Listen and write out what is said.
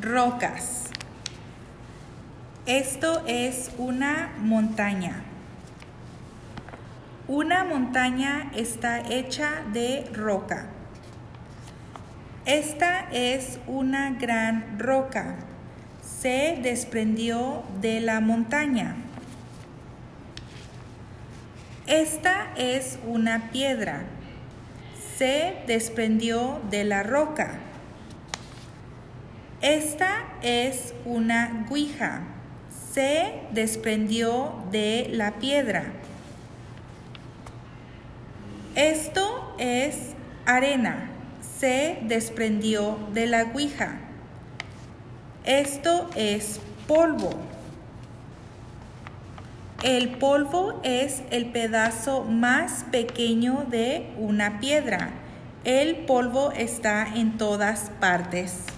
Rocas. Esto es una montaña. Una montaña está hecha de roca. Esta es una gran roca. Se desprendió de la montaña. Esta es una piedra. Se desprendió de la roca. Esta es una guija. Se desprendió de la piedra. Esto es arena. Se desprendió de la guija. Esto es polvo. El polvo es el pedazo más pequeño de una piedra. El polvo está en todas partes.